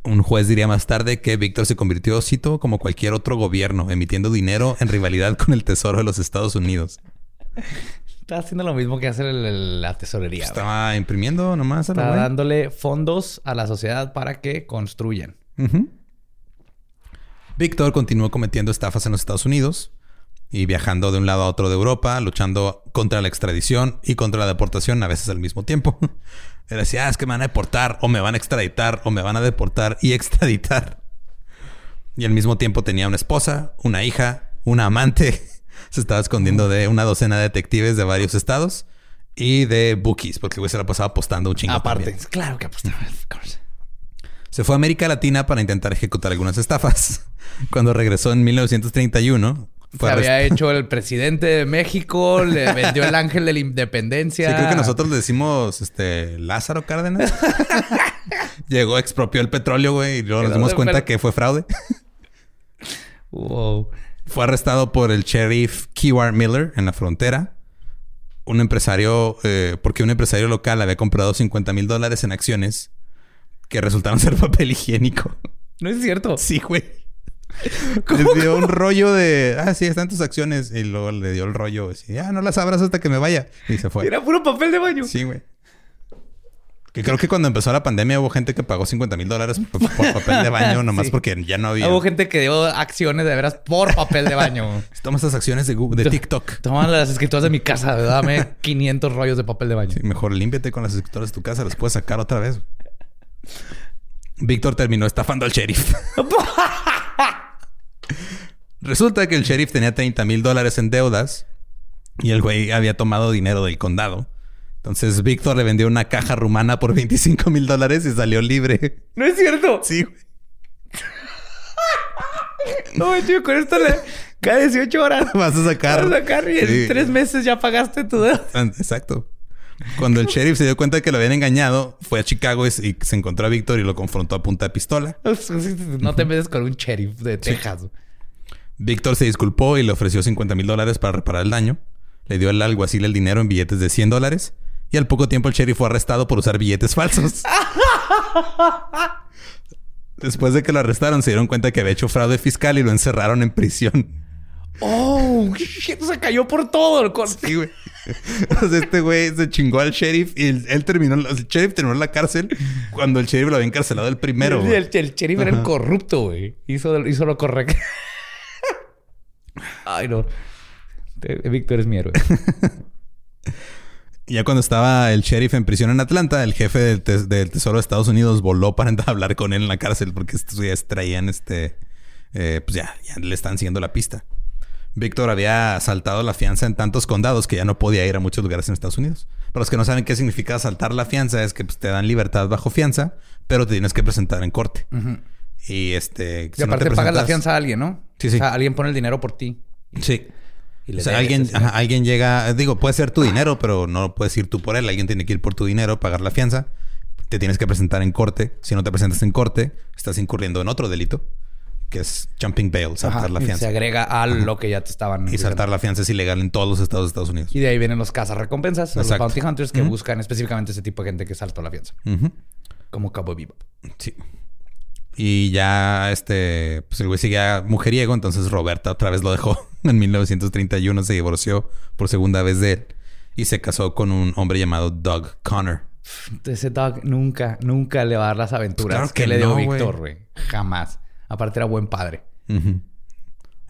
Un juez diría más tarde que Víctor se convirtió, cito, como cualquier otro gobierno, emitiendo dinero en rivalidad con el Tesoro de los Estados Unidos. Está haciendo lo mismo que hace el- el- la tesorería. Estaba imprimiendo nomás a Está dándole fondos a la sociedad para que construyan. Víctor continuó cometiendo estafas en los Estados Unidos y viajando de un lado a otro de Europa, luchando contra la extradición y contra la deportación a veces al mismo tiempo. Él decía, ah, es que me van a deportar o me van a extraditar o me van a deportar y extraditar. Y al mismo tiempo tenía una esposa, una hija, una amante. Se estaba escondiendo de una docena de detectives de varios estados y de bookies, porque el güey se la pasaba apostando un chingo. Aparte, también. claro que apostaba. of course. Se fue a América Latina para intentar ejecutar algunas estafas. Cuando regresó en 1931, Se había hecho el presidente de México, le vendió el ángel de la independencia. Sí, creo que nosotros le decimos este Lázaro Cárdenas. Llegó, expropió el petróleo, güey, y luego nos dimos cuenta que fue fraude. Wow. Fue arrestado por el sheriff Kewart Miller en la frontera. Un empresario, eh, porque un empresario local había comprado 50 mil dólares en acciones que resultaron ser papel higiénico. No es cierto. Sí, güey. Le dio un rollo de, ah, sí, están tus acciones. Y luego le dio el rollo, así, ah, no las abras hasta que me vaya. Y se fue. Era puro papel de baño. Sí, güey. Que creo que cuando empezó la pandemia hubo gente que pagó 50 mil dólares por, por papel de baño, nomás Sí. porque ya no había. Hubo gente que dio acciones de veras por papel de baño. Toma estas acciones de, Google- de TikTok. Toma las escrituras de mi casa, dame 500 rollos de papel de baño. Sí, mejor límpiate con las escrituras de tu casa, las puedes sacar otra vez. Víctor terminó estafando al sheriff. Resulta que el sheriff tenía 30 mil dólares en deudas y el güey había tomado dinero del condado. Entonces Víctor le vendió una caja rumana por 25 mil dólares y salió libre. No es cierto. Sí, güey. No, tío, con esto le... cada 18 horas Vas a sacar. vas a sacar y en Sí. tres meses ya pagaste tu deuda. Exacto. Cuando el sheriff se dio cuenta de que lo habían engañado, fue a Chicago y y se encontró a Víctor y lo confrontó a punta de pistola. No te metes con un sheriff de Texas. Víctor se disculpó y le ofreció 50 mil dólares para reparar el daño. Le dio al alguacil el dinero en billetes de 100 dólares. Y al poco tiempo el sheriff fue arrestado por usar billetes falsos. Después de que lo arrestaron, se dieron cuenta que había hecho fraude fiscal y lo encerraron en prisión. Oh, shit, se cayó por todo. el cor- Sí, güey. Este güey se chingó al sheriff y él, él terminó, el sheriff terminó en la cárcel cuando el sheriff lo había encarcelado el primero. el, güey. el, el sheriff era el corrupto, güey. Hizo, hizo lo correcto. Ay, no. Víctor es mi héroe. Y ya cuando estaba el sheriff en prisión en Atlanta, el jefe del, tes- del Tesoro de Estados Unidos voló para hablar con él en la cárcel porque estos ya traían este... eh, pues ya, ya le están siguiendo la pista. Víctor había saltado la fianza en tantos condados que ya no podía ir a muchos lugares en Estados Unidos. Para los que no saben qué significa saltar la fianza, es que pues, te dan libertad bajo fianza, pero te tienes que presentar en corte. Y este. Y aparte te pagas la fianza a alguien, ¿no? Sí, sí. O sea, alguien pone el dinero por ti. Sí. Y O sea, alguien, alguien llega, digo, puede ser tu dinero, pero no puedes ir tú por él. Alguien tiene que ir por tu dinero, pagar la fianza. Te tienes que presentar en corte. Si no te presentas en corte, estás incurriendo en otro delito, que es jumping bail, saltar Ajá, la fianza. Se agrega a lo que ya te estaban. Y saltar la fianza es ilegal en todos los estados de Estados Unidos. Y de ahí vienen los cazarrecompensas, los bounty hunters que buscan específicamente ese tipo de gente que saltó la fianza. Como Cabo Vivo. Sí. Y ya, este, pues el güey seguía mujeriego, entonces Roberta otra vez lo dejó. En 1931 se divorció por segunda vez de él y se casó con un hombre llamado Doug Connor. Ese dog nunca, nunca le va a dar las aventuras Pues claro que, que le dio no, Víctor, güey. Jamás. Aparte era buen padre.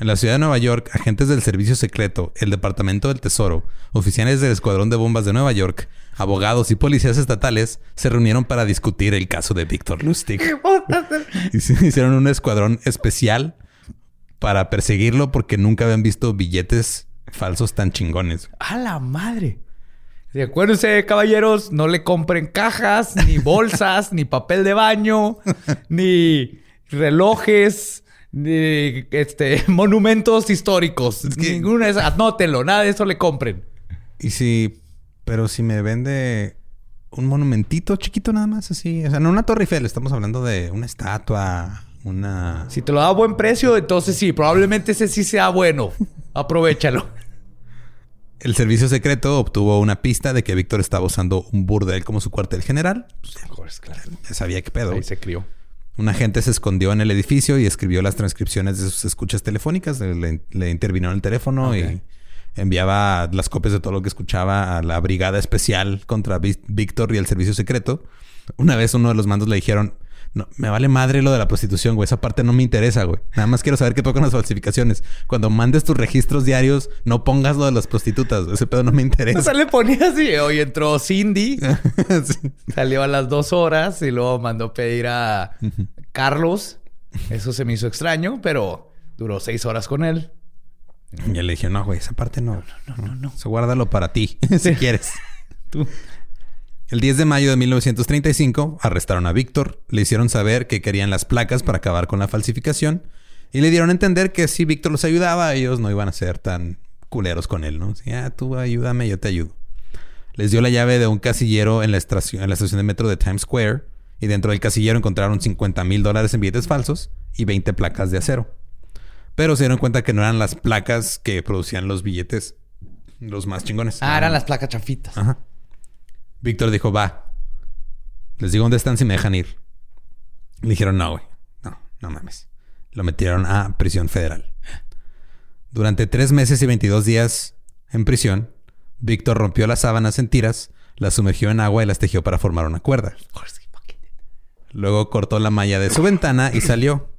En la ciudad de Nueva York, agentes del Servicio Secreto, el Departamento del Tesoro, oficiales del Escuadrón de Bombas de Nueva York, abogados y policías estatales se reunieron para discutir el caso de Víctor Lustig. Hicieron un escuadrón especial para perseguirlo porque nunca habían visto billetes falsos tan chingones. ¡A la madre! Y acuérdense, caballeros, no le compren cajas, ni bolsas, ni papel de baño, ni relojes, ni este monumentos históricos. que- Ninguna de esas. Anótenlo, nada de eso le compren. Y si, pero si me vende un monumentito chiquito nada más así, o sea, no una torre Eiffel, estamos hablando de una estatua, una... Si te lo da a buen precio, entonces sí, probablemente ese sí sea bueno. Aprovechalo. El servicio secreto obtuvo una pista de que Víctor estaba usando un burdel como su cuartel general. Ya sabía qué pedo. Ahí se crió. Un agente se escondió en el edificio y escribió las transcripciones de sus escuchas telefónicas. Le, le- intervino en el teléfono y enviaba las copias de todo lo que escuchaba a la brigada especial contra Víctor y el servicio secreto. Una vez uno de los mandos le dijeron, no, me vale madre lo de la prostitución, güey. Esa parte no me interesa, güey. Nada más quiero saber qué tocan las falsificaciones. Cuando mandes tus registros diarios, no pongas lo de las prostitutas. Ese pedo no me O interesa. sea, le ponía así. Hoy entró Cindy, Sí. salió a las dos horas y luego mandó pedir a Carlos. Eso se me hizo extraño, pero duró seis horas con él. Y le dije, no, güey, esa parte no. No, no, no. Eso guárdalo para ti, si quieres. Tú. El 10 de mayo de 1935 arrestaron a Víctor, le hicieron saber que querían las placas para acabar con la falsificación y le dieron a entender que si Víctor los ayudaba, ellos no iban a ser tan culeros con él, ¿no? Si, ah, tú ayúdame, yo te ayudo. Les dio la llave de un casillero en la, estación, en la estación de metro de Times Square y dentro del casillero encontraron 50 mil dólares en billetes falsos y 20 placas de acero. Pero se dieron cuenta que no eran las placas que producían los billetes los más chingones. Ah, eran las placas chafitas. Ajá. Víctor dijo, va. Les digo dónde están si me dejan ir. Le dijeron, no, güey. No, no mames. Lo metieron a prisión federal. Durante tres meses y 22 días en prisión, Víctor rompió las sábanas en tiras, las sumergió en agua y las tejió para formar una cuerda. Luego cortó la malla de su ventana y salió.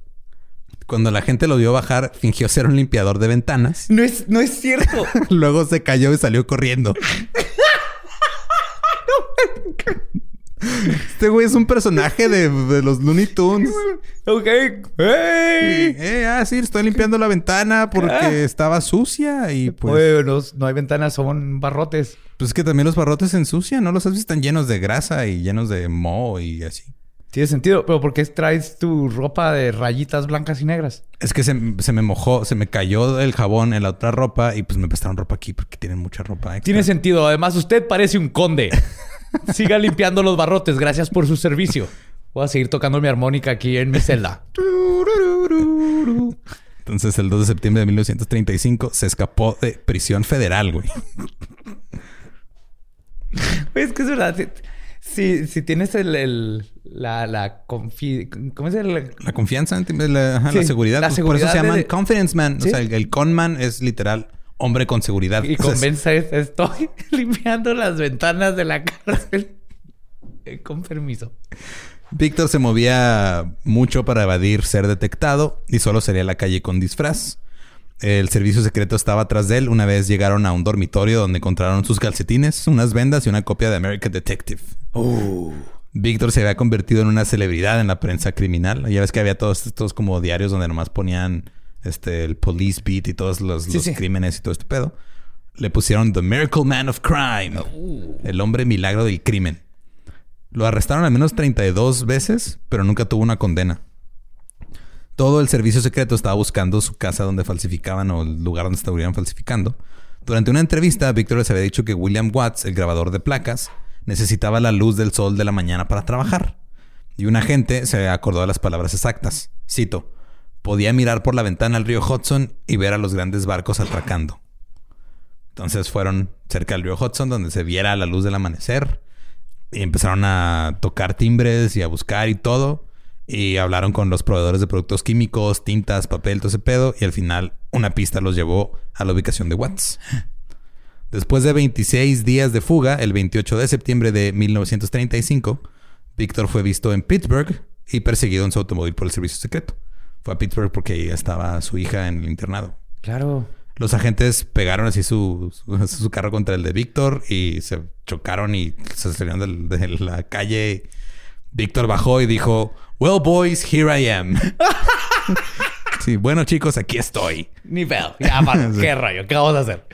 Cuando la gente lo vio bajar, fingió ser un limpiador de ventanas. No es, no es cierto. Luego se cayó y salió corriendo. Este güey es un personaje de, de los Looney Tunes. ok. ¡Hey! Eh, ah, sí, estoy limpiando la ventana porque Ah. estaba sucia y pues... Oye, no, no hay ventanas, son barrotes. Pues es que también los barrotes se ensucian, ¿no? Los has visto están llenos de grasa y llenos de moho y así. Tiene sentido, pero ¿por qué traes tu ropa de rayitas blancas y negras? Es que se, se me mojó, se me cayó el jabón en la otra ropa y pues me prestaron ropa aquí porque tienen mucha ropa extra. Tiene sentido. Además, usted parece un conde. Siga limpiando los barrotes. Gracias por su servicio. Voy a seguir tocando mi armónica aquí en mi celda. Entonces, el 2 de septiembre de 1935 se escapó de prisión federal, güey. Güey, Es que es verdad. Si, si, si tienes el, el- la, la confi- ¿Cómo es el...? La confianza, la, ajá, la seguridad. la pues, por eso seguridad se llaman de- confidence man. Sí. O sea, el, el conman es literal hombre con seguridad. Y convenza es, estoy limpiando las ventanas de la cárcel. Eh, Con permiso. Víctor se movía mucho para evadir ser detectado y solo salía a la calle con disfraz. El servicio secreto estaba atrás de él. Una vez llegaron a un dormitorio donde encontraron sus calcetines, unas vendas y una copia de American Detective. Víctor se había convertido en una celebridad en la prensa criminal. Ya ves que había todos estos como diarios donde nomás ponían este, el police beat y todos los, Sí, los sí. crímenes y todo este pedo. Le pusieron The Miracle Man of Crime, el hombre milagro del crimen. Lo arrestaron al menos 32 veces, pero nunca tuvo una condena. Todo el servicio secreto estaba buscando su casa donde falsificaban o el lugar donde estuvieran falsificando. Durante una entrevista, Víctor les había dicho que William Watts, el grabador de placas, necesitaba la luz del sol de la mañana para trabajar. Y un agente se acordó de las palabras exactas. Cito, podía mirar por la ventana al río Hudson y ver a los grandes barcos atracando. Entonces fueron cerca del río Hudson donde se viera la luz del amanecer y empezaron a tocar timbres y a buscar y todo. Y hablaron con los proveedores de productos químicos, tintas, papel, todo ese pedo. Y al final una pista los llevó a la ubicación de Watts. Después de 26 días de fuga, el 28 de septiembre de 1935, Víctor fue visto en Pittsburgh y perseguido en su automóvil por el servicio secreto. Fue a Pittsburgh porque ahí estaba su hija en el internado. Claro. Los agentes pegaron así su, su, su carro contra el de Víctor y se chocaron y se salieron de, la calle. Víctor bajó y dijo, Well, boys, here I am. sí, bueno, chicos, aquí estoy. Ni pedo. Ya. ¿Qué rollo? ¿Qué vamos a hacer?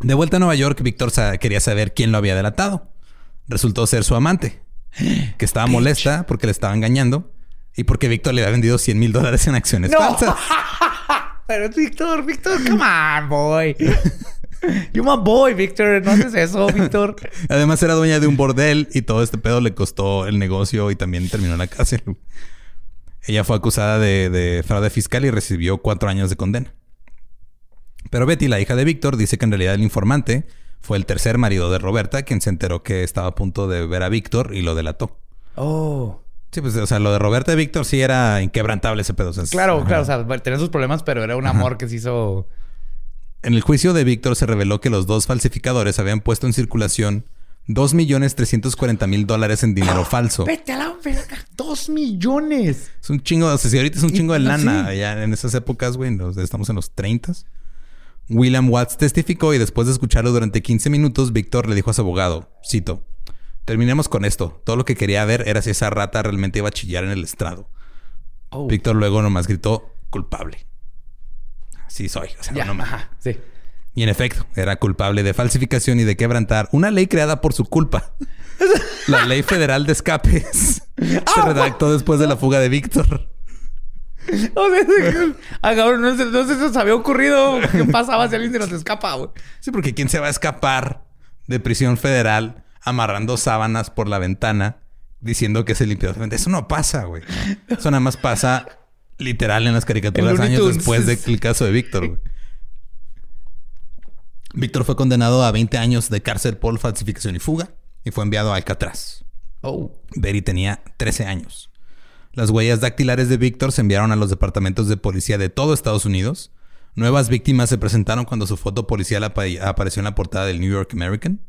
De vuelta a Nueva York, Víctor sa- quería saber quién lo había delatado. Resultó ser su amante, que estaba molesta porque le estaba engañando y porque Víctor le había vendido 100 mil dólares en acciones ¡No! falsas. Pero Víctor, Víctor, come on, boy. You my boy, Víctor. No haces eso, Víctor. Además era dueña de un bordel y todo este pedo le costó el negocio y también terminó en la cárcel. Ella fue acusada de, de fraude fiscal y recibió cuatro años de condena. Pero Betty, la hija de Víctor, dice que en realidad el informante fue el tercer marido de Roberta, quien se enteró que estaba a punto de ver a Víctor y lo delató. Oh. Sí, pues, o sea, lo de Roberta y Víctor sí era inquebrantable ese pedo. o sea, es- Claro, ajá. claro. O sea, tenía sus problemas, pero era un amor que se hizo... En el juicio de Víctor se reveló que los dos falsificadores habían puesto en circulación 2.340.000 dólares en dinero falso. Vete a la verga. Dos millones. Es un chingo, o sea, si ahorita es un chingo de lana. sí. Ya en esas épocas, güey, estamos en los 30. William Watts testificó y después de escucharlo durante 15 minutos, Víctor le dijo a su abogado, cito, terminemos con esto. Todo lo que quería ver era si esa rata realmente iba a chillar en el estrado. Oh. Víctor luego nomás gritó, culpable. Sí soy, o sea, no. Sí. Y en efecto, era culpable de falsificación y de quebrantar una ley creada por su culpa. La Ley Federal de Escapes se redactó después de la fuga de Víctor. O sea, ah, cabrón, no, se, no se nos había ocurrido qué pasaba si alguien se nos escapa, güey. Sí, porque ¿quién se va a escapar de prisión federal amarrando sábanas por la ventana diciendo que se limpió? Eso no pasa, güey. Eso nada más pasa literal en las caricaturas años después del caso de Víctor, güey. Víctor fue condenado a 20 años de cárcel por falsificación y fuga y fue enviado a Alcatraz. Oh. Betty tenía 13 años. Las huellas dactilares de Víctor se enviaron a los departamentos de policía de todo Estados Unidos. Nuevas víctimas se presentaron cuando su foto policial apa- apareció en la portada del New York American.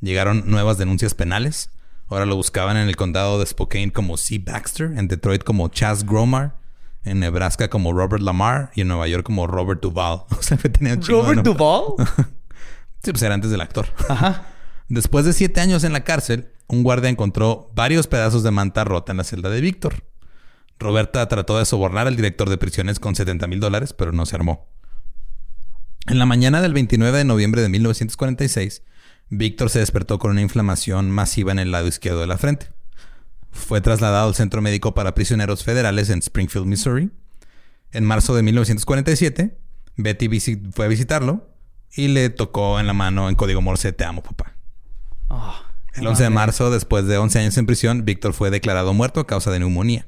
Llegaron nuevas denuncias penales. Ahora lo buscaban en el condado de Spokane como C. Baxter, en Detroit como Chaz Gromar, en Nebraska como Robert Lamar y en Nueva York como Robert Duvall. O sea, que tenía un chingo de ¿Robert nombres. Duvall? Sí, pues era antes del actor. Ajá. Después de siete años en la cárcel, un guardia encontró varios pedazos de manta rota en la celda de Víctor. Roberta trató de sobornar al director de prisiones con 70 mil dólares, pero no se armó. En la mañana del 29 de noviembre de 1946, Víctor se despertó con una inflamación masiva en el lado izquierdo de la frente. Fue trasladado al Centro Médico para Prisioneros Federales en Springfield, Missouri. En marzo de 1947, Betty visi- fue a visitarlo y le tocó en la mano en código Morse, te amo, papá. Ah, El 11 de marzo, después de 11 años en prisión, Víctor fue declarado muerto a causa de neumonía.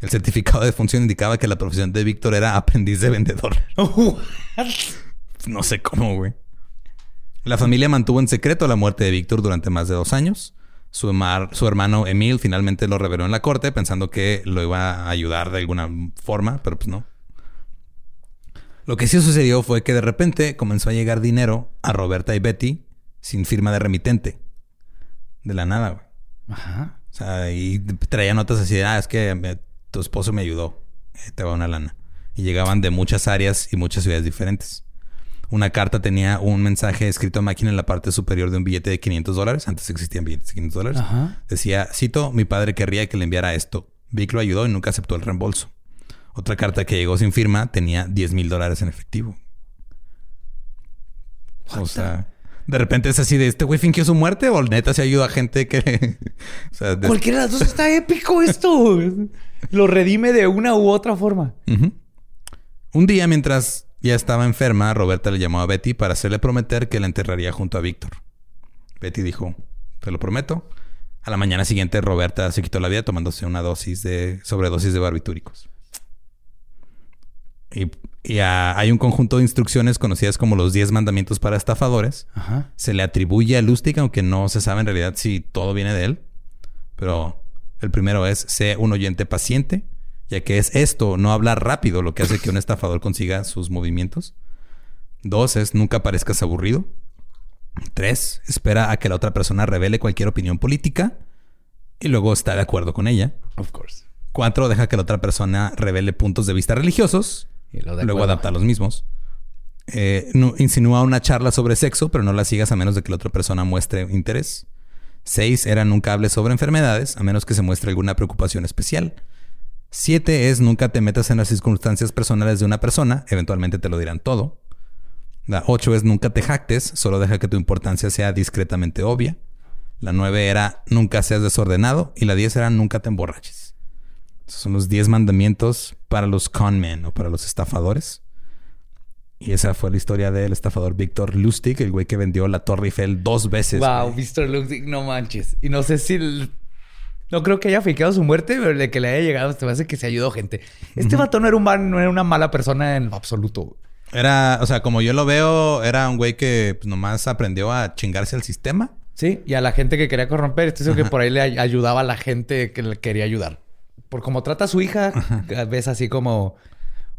El certificado de función indicaba que la profesión de Víctor era aprendiz de vendedor. No sé cómo, güey. La familia mantuvo en secreto la muerte de Víctor durante más de dos años. Su, mar- su hermano Emil finalmente lo reveló en la corte pensando que lo iba a ayudar de alguna forma, pero pues no. Lo que sí sucedió fue que de repente comenzó a llegar dinero a Roberta y Betty sin firma de remitente. De la nada, güey. Ajá. O sea, y traía notas así ah, es que me- tu esposo me ayudó. Eh, te va una lana. Y llegaban de muchas áreas y muchas ciudades diferentes. Una carta tenía un mensaje escrito a máquina en la parte superior de un billete de 500 dólares. Antes existían billetes de 500 dólares. Ajá. Decía, cito, mi padre querría que le enviara esto. Vic lo ayudó y nunca aceptó el reembolso. Otra carta que llegó sin firma tenía 10 mil dólares en efectivo. O sea, de repente es así de este güey fingió su muerte o neta se ayuda a gente que. o sea, de- Cualquiera de las dos está épico esto. Lo redime de una u otra forma. Un día, mientras ya estaba enferma, Roberta le llamó a Betty para hacerle prometer que la enterraría junto a Víctor. Betty dijo: Te lo prometo. A la mañana siguiente, Roberta se quitó la vida tomándose una dosis de sobredosis de barbitúricos. Y, y, hay un conjunto de instrucciones conocidas como los 10 mandamientos para estafadores. Ajá. Se le atribuye a Lustig, aunque no se sabe en realidad si todo viene de él. Pero el primero es, sé un oyente paciente, ya que es esto, no hablar rápido, lo que hace que un estafador consiga sus movimientos. Dos es, nunca parezcas aburrido. Tres, espera a que la otra persona revele cualquier opinión política y luego está de acuerdo con ella. Of course. Cuatro, deja que la otra persona revele puntos de vista religiosos. Y luego acuerdo. adapta los mismos. Eh, no- insinúa una charla sobre sexo, pero no la sigas a menos de que la otra persona muestre interés. Seis, era nunca hables sobre enfermedades, a menos que se muestre alguna preocupación especial. Siete es nunca te metas en las circunstancias personales de una persona, eventualmente te lo dirán todo. La ocho es nunca te jactes, solo deja que tu importancia sea discretamente obvia. La nueve era nunca seas desordenado y la diez era nunca te emborraches. Esos son los 10 mandamientos para los conmen o para los estafadores. Y esa fue la historia del estafador Víctor Lustig, el güey que vendió la Torre Eiffel dos veces. Wow. Mr. Lustig, no manches. Y no sé si... el- No creo que haya fiqueado su muerte, pero de que le haya llegado, te hace que se ayudó gente. Este vato no era, un no era una mala persona en absoluto. Era, o sea, como yo lo veo, era un güey que pues, nomás aprendió a chingarse al sistema. Sí, y a la gente que quería corromper, estoy seguro que por ahí le ay- ayudaba a la gente que le quería ayudar. Por como trata a su hija, ves así como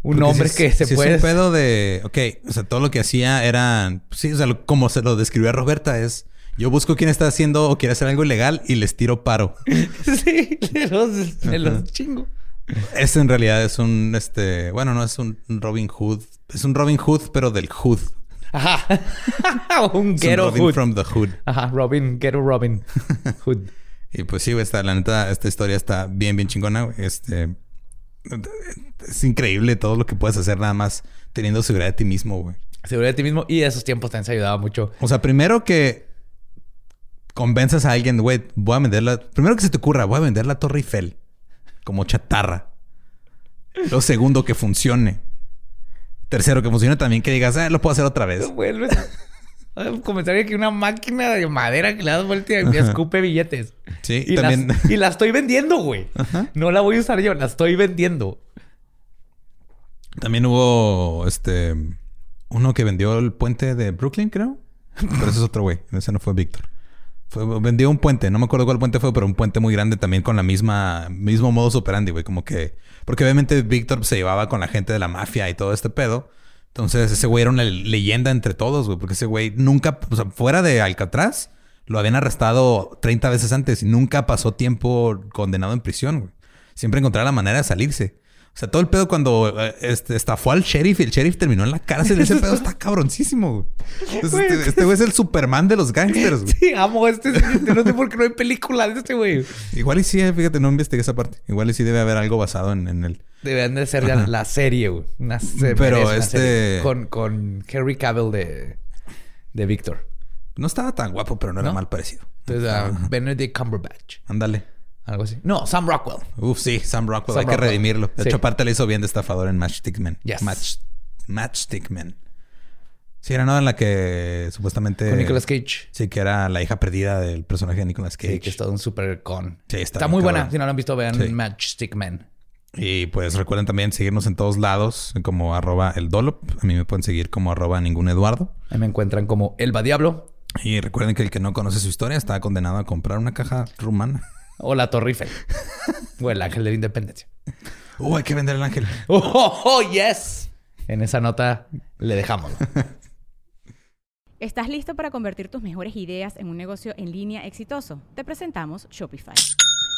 un Porque hombre que es- se puede. Es un pedo de. Ok, o sea, todo lo que hacía era. Sí, o sea, lo- como se lo describió a Roberta, es. Yo busco quién está haciendo o quiere hacer algo ilegal y les tiro paro. sí, de los, de los chingo. Ese en realidad es un. este Bueno, no es un Robin Hood. Es un Robin Hood, pero del Hood. Ajá. un ghetto Robin hood. from the Hood. Ajá, Robin, ghetto Robin Hood. Y pues sí, güey, está, la neta, esta historia está bien, bien chingona. Este. Es increíble todo lo que puedes hacer nada más teniendo seguridad de ti mismo, güey. Seguridad de ti mismo. Y esos tiempos también se ayudaba mucho. O sea, primero que convenzas a alguien, güey, voy a vender la. Primero que se te ocurra, voy a vender la Torre Eiffel como chatarra. Lo segundo, que funcione. Tercero, que funcione también que digas, ah, lo puedo hacer otra vez. Vuelves a comenzar aquí una máquina de madera que le das vuelta y me escupe billetes. Sí, Y, también. las- y la estoy vendiendo, güey. No la voy a usar yo, la estoy vendiendo. También hubo este. Uno que vendió el puente de Brooklyn, creo. Pero ese es otro güey. Ese no fue Víctor. Vendió un puente. No me acuerdo cuál puente fue, pero un puente muy grande también con la misma... Mismo modus operandi, güey. Como que... Porque obviamente Víctor se llevaba con la gente de la mafia y todo este pedo. Entonces ese güey era una leyenda entre todos, güey. Porque ese güey nunca... O sea, fuera de Alcatraz... Lo habían arrestado 30 veces antes y nunca pasó tiempo condenado en prisión, güey. Siempre encontraba la manera de salirse. O sea, todo el pedo cuando eh, este, estafó al sheriff y el sheriff terminó en la cárcel. Ese pedo está cabroncísimo, güey. Entonces, este, este güey es el Superman de los gangsters, güey. Sí, amo este. este, No sé por qué no hay película de este güey. Igual y sí, eh, fíjate, no investigué esa parte. Igual y sí debe haber algo basado en, en él. Deberían de ser ya la serie, güey. Una se- Pero merece una este- serie. Con, con Henry Cavill de, de Víctor. No estaba tan guapo, pero no era mal parecido. Entonces. Benedict Cumberbatch. Ándale. Algo así. No, Sam Rockwell. Uf, sí, Sam Rockwell. Sam hay que redimirlo. De Sí. hecho, aparte le hizo bien de estafador en Matchstick Men. Yes. Match, Matchstick Men. Sí, era no en la que supuestamente... Con Nicolas Cage. Sí, que era la hija perdida del personaje de Nicolas Cage. Sí, que es todo un super con. Sí, está está muy buena. Si no lo han visto, vean Sí. Matchstick Men. Y pues recuerden también seguirnos en todos lados como arroba el Dolop. A mí me pueden seguir como arroba ningún Eduardo. Ahí me encuentran como Elba Diablo Y recuerden que el que no conoce su historia está condenado a comprar una caja rumana. O La Torre Eiffel. o El Ángel de la Independencia. Uh, hay que vender el ángel. ¡Oh, oh, oh, yes! En esa nota le dejamos. ¿Estás listo para convertir tus mejores ideas en un negocio en línea exitoso? Te presentamos Shopify.